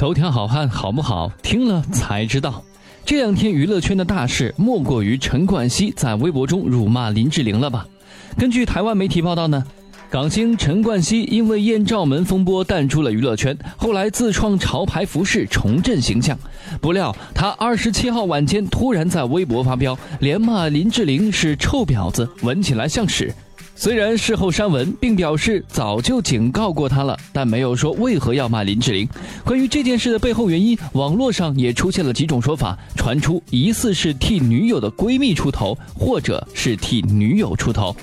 头条好汉好不好？听了才知道。这两天娱乐圈的大事，莫过于陈冠希在微博中辱骂林志玲了吧？根据台湾媒体报道呢，港星陈冠希因为艳照门风波淡出了娱乐圈，后来自创潮牌服饰重振形象。不料他二十七号晚间突然在微博发飙，连骂林志玲是臭婊子，闻起来像屎。虽然事后删文，并表示早就警告过他了，但没有说为何要骂林志玲。关于这件事的背后原因，网络上也出现了几种说法，传出疑似是替女友的闺蜜出头，或者是替女友出头。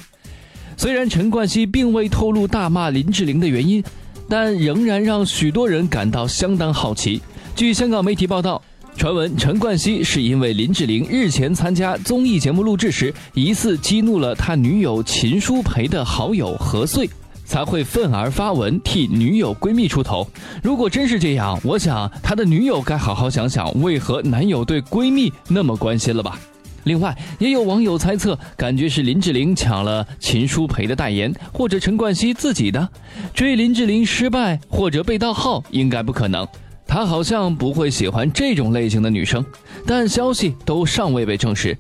虽然陈冠希并未透露大骂林志玲的原因，但仍然让许多人感到相当好奇。据香港媒体报道。传闻陈冠希是因为林志玲日前参加综艺节目录制时，疑似激怒了他女友秦舒培的好友何穗，才会愤而发文替女友闺蜜出头。如果真是这样，我想他的女友该好好想想，为何男友对闺蜜那么关心了吧？另外，也有网友猜测，感觉是林志玲抢了秦舒培的代言，或者陈冠希自己的追林志玲失败或者被盗号，应该不可能。他好像不会喜欢这种类型的女生，但消息都尚未被证实。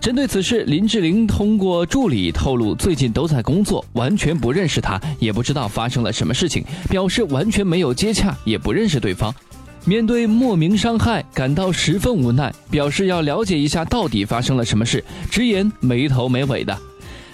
针对此事，林志玲通过助理透露，最近都在工作，完全不认识他，也不知道发生了什么事情，表示完全没有接洽，也不认识对方。面对莫名伤害，感到十分无奈，表示要了解一下到底发生了什么事，直言没头没尾的。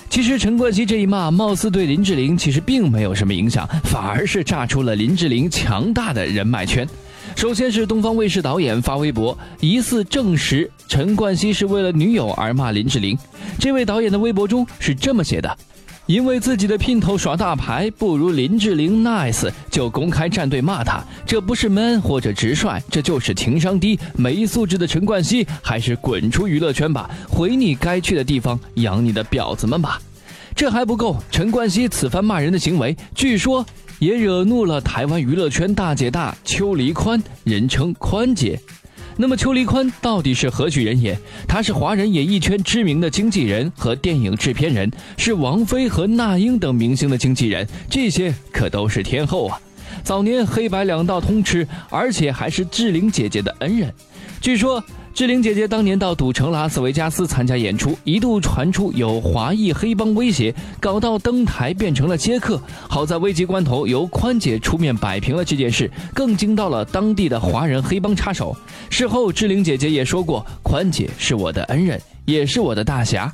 其实陈冠希这一骂，貌似对林志玲其实并没有什么影响，反而是炸出了林志玲强大的人脉圈。首先是东方卫视导演发微博，疑似证实陈冠希是为了女友而骂林志玲。这位导演的微博中是这么写的：“因为自己的姘头耍大牌不如林志玲 nice，就公开站队骂他。这不是 man 或者直率，这就是情商低、没素质的陈冠希，还是滚出娱乐圈吧，回你该去的地方，养你的婊子们吧。”这还不够，陈冠希此番骂人的行为，据说。也惹怒了台湾娱乐圈大姐大邱黎宽，人称宽姐。那么邱黎宽到底是何许人也？他是华人演艺圈知名的经纪人和电影制片人，是王菲和那英等明星的经纪人，这些可都是天后啊！早年黑白两道通吃，而且还是志玲姐姐的恩人。据说。志玲姐姐当年到赌城拉斯维加斯参加演出，一度传出有华裔黑帮威胁，搞到登台变成了接客。好在危急关头由宽姐出面摆平了这件事，更惊到了当地的华人黑帮插手。事后，志玲姐姐也说过：“宽姐是我的恩人，也是我的大侠。”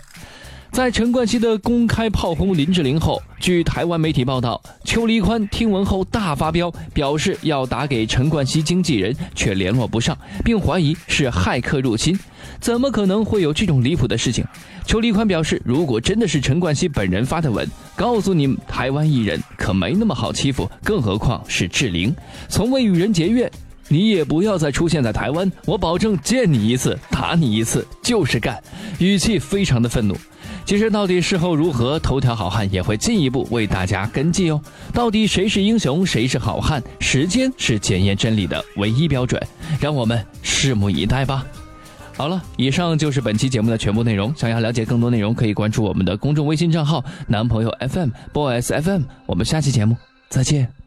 在陈冠希的公开炮轰林志玲后，据台湾媒体报道，邱黎宽听闻后大发飙，表示要打给陈冠希经纪人，却联络不上，并怀疑是骇客入侵。怎么可能会有这种离谱的事情？邱黎宽表示，如果真的是陈冠希本人发的文，告诉你台湾艺人可没那么好欺负，更何况是志玲，从未与人结怨，你也不要再出现在台湾，我保证见你一次打你一次，就是干，语气非常的愤怒。其实，到底事后如何，头条好汉也会进一步为大家跟进哦。到底谁是英雄，谁是好汉？时间是检验真理的唯一标准，让我们拭目以待吧。好了，以上就是本期节目的全部内容。想要了解更多内容，可以关注我们的公众微信账号“男朋友 FM boys FM”。我们下期节目再见。